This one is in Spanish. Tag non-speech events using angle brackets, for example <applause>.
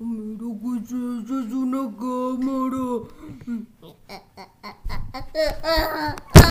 Mira que es eso, es una cámara. <laughs>